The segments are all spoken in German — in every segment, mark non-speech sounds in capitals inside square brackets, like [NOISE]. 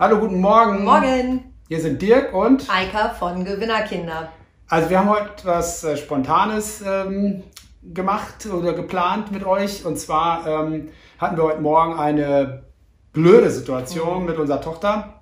Hallo, guten Morgen. Morgen. Hier sind Dirk und Eika von Gewinnerkinder. Also wir haben heute was äh, Spontanes ähm, gemacht oder geplant mit euch. Und zwar ähm, hatten wir heute Morgen eine blöde Situation mhm. mit unserer Tochter.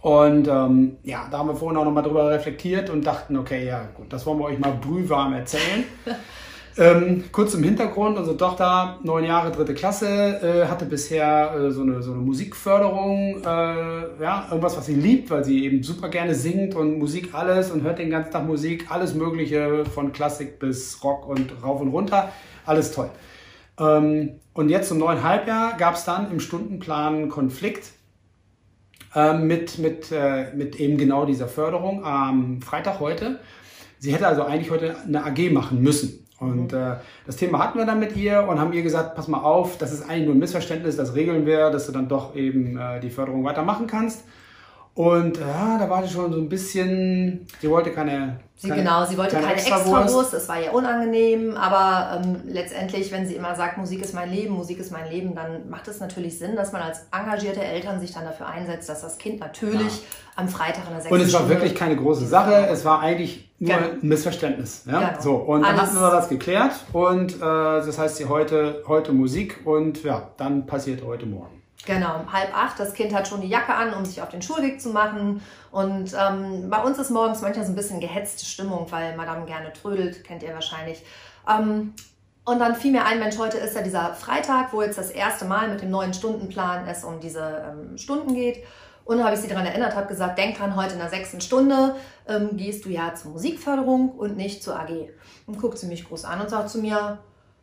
Und ähm, ja, da haben wir vorhin auch nochmal drüber reflektiert und dachten, okay, ja gut, das wollen wir euch mal brühwarm erzählen. [LAUGHS] Ähm, kurz im Hintergrund, unsere Tochter, neun Jahre, dritte Klasse, äh, hatte bisher äh, so, eine, so eine Musikförderung, äh, ja, irgendwas, was sie liebt, weil sie eben super gerne singt und Musik alles und hört den ganzen Tag Musik, alles Mögliche, von Klassik bis Rock und rauf und runter, alles toll. Ähm, und jetzt zum neuen Halbjahr gab es dann im Stundenplan Konflikt ähm, mit, mit, äh, mit eben genau dieser Förderung am Freitag heute. Sie hätte also eigentlich heute eine AG machen müssen. Und äh, das Thema hatten wir dann mit ihr und haben ihr gesagt, pass mal auf, das ist eigentlich nur ein Missverständnis, das regeln wir, dass du dann doch eben äh, die Förderung weitermachen kannst. Und ja, da war sie schon so ein bisschen, sie wollte keine. Sie, keine genau, sie wollte keine, keine Extrawurst. Es war ihr unangenehm, aber ähm, letztendlich, wenn sie immer sagt, Musik ist mein Leben, Musik ist mein Leben, dann macht es natürlich Sinn, dass man als engagierte Eltern sich dann dafür einsetzt, dass das Kind natürlich ja. am Freitag in der 6. Und es war wirklich keine große Sache, es war eigentlich nur genau. ein Missverständnis. Ja? Genau. So, und Alles dann hatten wir das geklärt und äh, das heißt, sie heute, heute Musik und ja, dann passiert heute Morgen. Genau, halb acht. Das Kind hat schon die Jacke an, um sich auf den Schulweg zu machen. Und ähm, bei uns ist morgens manchmal so ein bisschen gehetzte Stimmung, weil Madame gerne trödelt, kennt ihr wahrscheinlich. Ähm, und dann fiel mir ein, Mensch, heute ist ja dieser Freitag, wo jetzt das erste Mal mit dem neuen Stundenplan es um diese ähm, Stunden geht. Und da habe ich sie daran erinnert, habe gesagt, denk dran, heute in der sechsten Stunde ähm, gehst du ja zur Musikförderung und nicht zur AG. Und guckt sie mich groß an und sagt zu mir,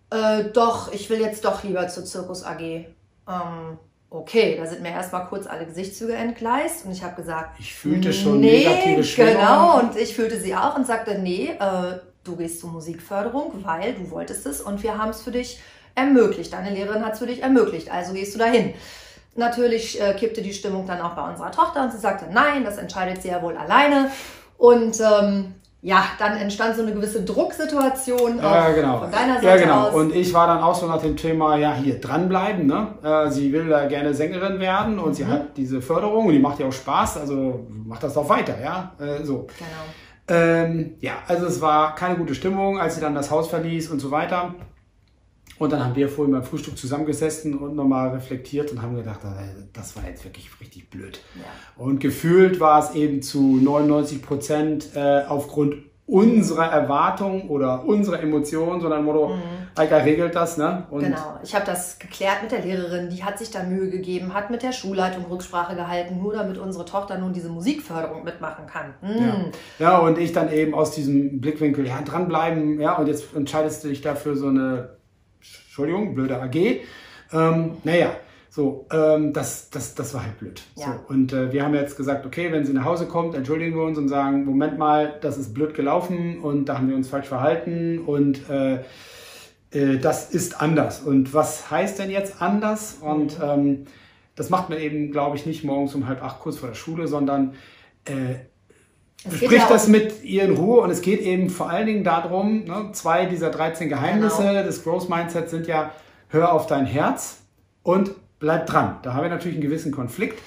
äh, doch, ich will jetzt doch lieber zur Zirkus AG. Ähm, okay, da sind mir erstmal kurz alle Gesichtszüge entgleist und ich habe gesagt, ich fühlte schon nee, negative Schwingung. Genau, und ich fühlte sie auch und sagte, nee, äh, du gehst zur Musikförderung, weil du wolltest es und wir haben es für dich ermöglicht. Deine Lehrerin hat es für dich ermöglicht, also gehst du dahin. Natürlich äh, kippte die Stimmung dann auch bei unserer Tochter und sie sagte, nein, das entscheidet sie ja wohl alleine. Und ähm, ja, dann entstand so eine gewisse Drucksituation ja, genau. von deiner Seite ja, genau. aus. Und ich war dann auch so nach dem Thema, ja, hier dranbleiben. Ne? Äh, sie will da gerne Sängerin werden und mhm. sie hat diese Förderung und die macht ja auch Spaß, also macht das doch weiter, ja. Äh, so. Genau. Ähm, ja, also es war keine gute Stimmung, als sie dann das Haus verließ und so weiter. Und dann haben wir vorhin beim Frühstück zusammengesessen und nochmal reflektiert und haben gedacht, äh, das war jetzt wirklich richtig blöd. Ja. Und gefühlt war es eben zu 99 Prozent äh, aufgrund unserer Erwartung oder unserer Emotionen, sondern Motto, mhm. Eika regelt das. Ne? Und genau, ich habe das geklärt mit der Lehrerin, die hat sich da Mühe gegeben, hat mit der Schulleitung Rücksprache gehalten, nur damit unsere Tochter nun diese Musikförderung mitmachen kann. Mhm. Ja. ja, und ich dann eben aus diesem Blickwinkel, ja, dranbleiben, ja, und jetzt entscheidest du dich dafür so eine Entschuldigung, blöde AG. Ähm, naja, so, ähm, das, das, das war halt blöd. Ja. So, und äh, wir haben jetzt gesagt, okay, wenn sie nach Hause kommt, entschuldigen wir uns und sagen, Moment mal, das ist blöd gelaufen und da haben wir uns falsch verhalten und äh, äh, das ist anders. Und was heißt denn jetzt anders? Und mhm. ähm, das macht man eben, glaube ich, nicht morgens um halb acht kurz vor der Schule, sondern Besprich ja das mit ihr in Ruhe und es geht eben vor allen Dingen darum, ne, zwei dieser 13 Geheimnisse genau. des Growth Mindsets sind ja, hör auf dein Herz und bleib dran. Da haben wir natürlich einen gewissen Konflikt.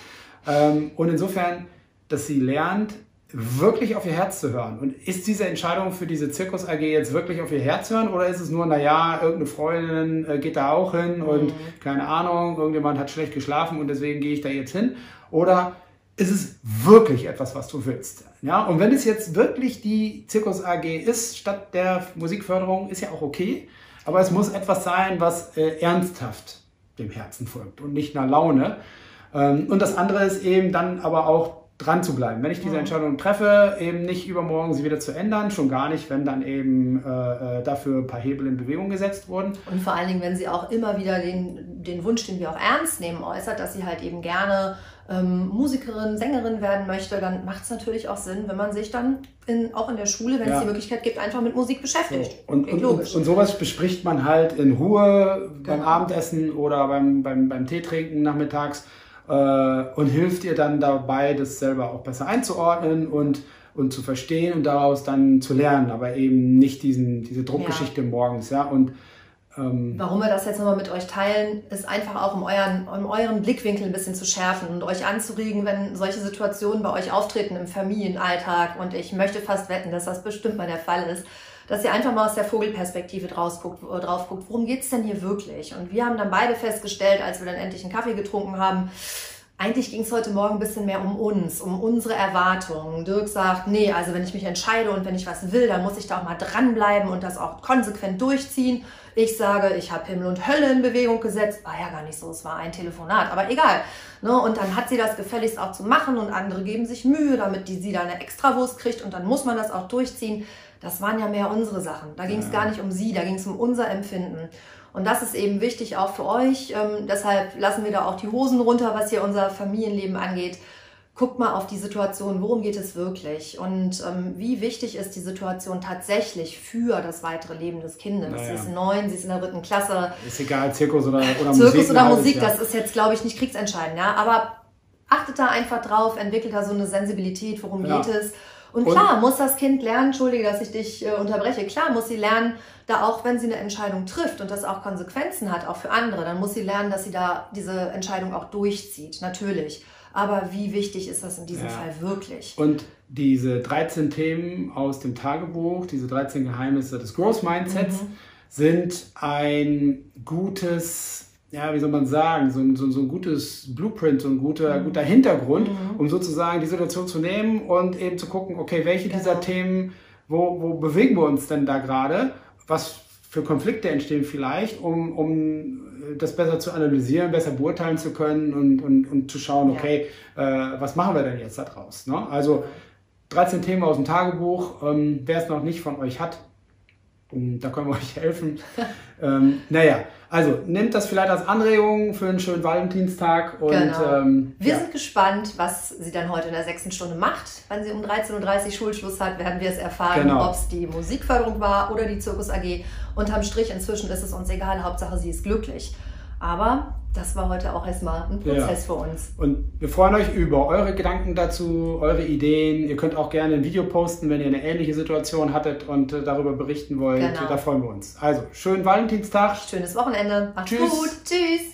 Ähm, und insofern, dass sie lernt, wirklich auf ihr Herz zu hören. Und ist diese Entscheidung für diese Zirkus AG jetzt wirklich auf ihr Herz hören oder ist es nur, naja, irgendeine Freundin äh, geht da auch hin und mhm. keine Ahnung, irgendjemand hat schlecht geschlafen und deswegen gehe ich da jetzt hin? Oder ist es wirklich etwas, was du willst? Ja, und wenn es jetzt wirklich die Zirkus AG ist, statt der Musikförderung, ist ja auch okay. Aber es muss etwas sein, was äh, ernsthaft dem Herzen folgt und nicht einer Laune. Ähm, und das andere ist eben dann aber auch dran zu bleiben. Wenn ich diese Entscheidung treffe, eben nicht übermorgen sie wieder zu ändern, schon gar nicht, wenn dann eben äh, äh, dafür ein paar Hebel in Bewegung gesetzt wurden. Und vor allen Dingen, wenn sie auch immer wieder den, den Wunsch, den wir auch ernst nehmen, äußert, dass sie halt eben gerne ähm, Musikerin, Sängerin werden möchte, dann macht es natürlich auch Sinn, wenn man sich dann in, auch in der Schule, wenn ja. es die Möglichkeit gibt, einfach mit Musik beschäftigt. So. Und, und, und, und, sowas bespricht man halt in Ruhe beim genau. Abendessen oder beim, beim, beim Tee trinken nachmittags äh, und hilft ihr dann dabei, das selber auch besser einzuordnen und und zu verstehen und daraus dann zu lernen, aber eben nicht diesen, diese Druckgeschichte ja. morgens, ja. Und ähm, Warum wir das jetzt nochmal mit euch teilen, ist einfach auch, um euren, um euren Blickwinkel ein bisschen zu schärfen und euch anzuregen, wenn solche Situationen bei euch auftreten im Familienalltag. Und ich möchte fast wetten, dass das bestimmt mal der Fall ist, dass ihr einfach mal aus der Vogelperspektive drauf guckt, drauf guckt worum geht's denn hier wirklich? Und wir haben dann beide festgestellt, als wir dann endlich einen Kaffee getrunken haben, eigentlich ging es heute Morgen ein bisschen mehr um uns, um unsere Erwartungen. Dirk sagt, nee, also wenn ich mich entscheide und wenn ich was will, dann muss ich da auch mal dranbleiben und das auch konsequent durchziehen. Ich sage, ich habe Himmel und Hölle in Bewegung gesetzt. War ja gar nicht so, es war ein Telefonat, aber egal. Ne? Und dann hat sie das gefälligst auch zu machen und andere geben sich Mühe, damit die sie da eine Extrawurst kriegt und dann muss man das auch durchziehen. Das waren ja mehr unsere Sachen. Da ging es ja. gar nicht um sie, da ging es um unser Empfinden. Und das ist eben wichtig auch für euch. Ähm, deshalb lassen wir da auch die Hosen runter, was hier unser Familienleben angeht. Guckt mal auf die Situation, worum geht es wirklich und ähm, wie wichtig ist die Situation tatsächlich für das weitere Leben des Kindes. Naja. Sie ist neun, sie ist in der dritten Klasse. Ist egal, Zirkus oder, oder Zirkus Musik. oder Musik, das ist jetzt, glaube ich, nicht kriegsentscheidend. Ja? Aber achtet da einfach drauf, entwickelt da so eine Sensibilität, worum ja. geht es. Und, und klar, muss das Kind lernen, entschuldige, dass ich dich äh, unterbreche, klar muss sie lernen, da auch wenn sie eine Entscheidung trifft und das auch Konsequenzen hat, auch für andere, dann muss sie lernen, dass sie da diese Entscheidung auch durchzieht, natürlich. Aber wie wichtig ist das in diesem ja. Fall wirklich? Und diese 13 Themen aus dem Tagebuch, diese 13 Geheimnisse des Growth Mindsets, mhm. sind ein gutes ja, wie soll man sagen, so ein, so, so ein gutes Blueprint, so ein guter, mhm. guter Hintergrund, mhm. um sozusagen die Situation zu nehmen und eben zu gucken, okay, welche genau. dieser Themen, wo, wo bewegen wir uns denn da gerade? Was für Konflikte entstehen vielleicht, um, um das besser zu analysieren, besser beurteilen zu können und, und, und zu schauen, okay, ja. äh, was machen wir denn jetzt daraus? Ne? Also 13 Themen aus dem Tagebuch. Ähm, wer es noch nicht von euch hat, da können wir euch helfen. [LAUGHS] ähm, naja, also nehmt das vielleicht als Anregung für einen schönen Valentinstag. Und, genau. ähm, wir ja. sind gespannt, was sie dann heute in der sechsten Stunde macht. Wenn sie um 13.30 Uhr Schulschluss hat, werden wir es erfahren, genau. ob es die Musikförderung war oder die Zirkus AG. Unterm Strich inzwischen ist es uns egal, Hauptsache sie ist glücklich. Aber das war heute auch erstmal ein Prozess ja. für uns. Und wir freuen euch über eure Gedanken dazu, eure Ideen. Ihr könnt auch gerne ein Video posten, wenn ihr eine ähnliche Situation hattet und äh, darüber berichten wollt. Genau. Da freuen wir uns. Also, schönen Valentinstag. Schönes Wochenende. Macht's Tschüss. gut. Tschüss.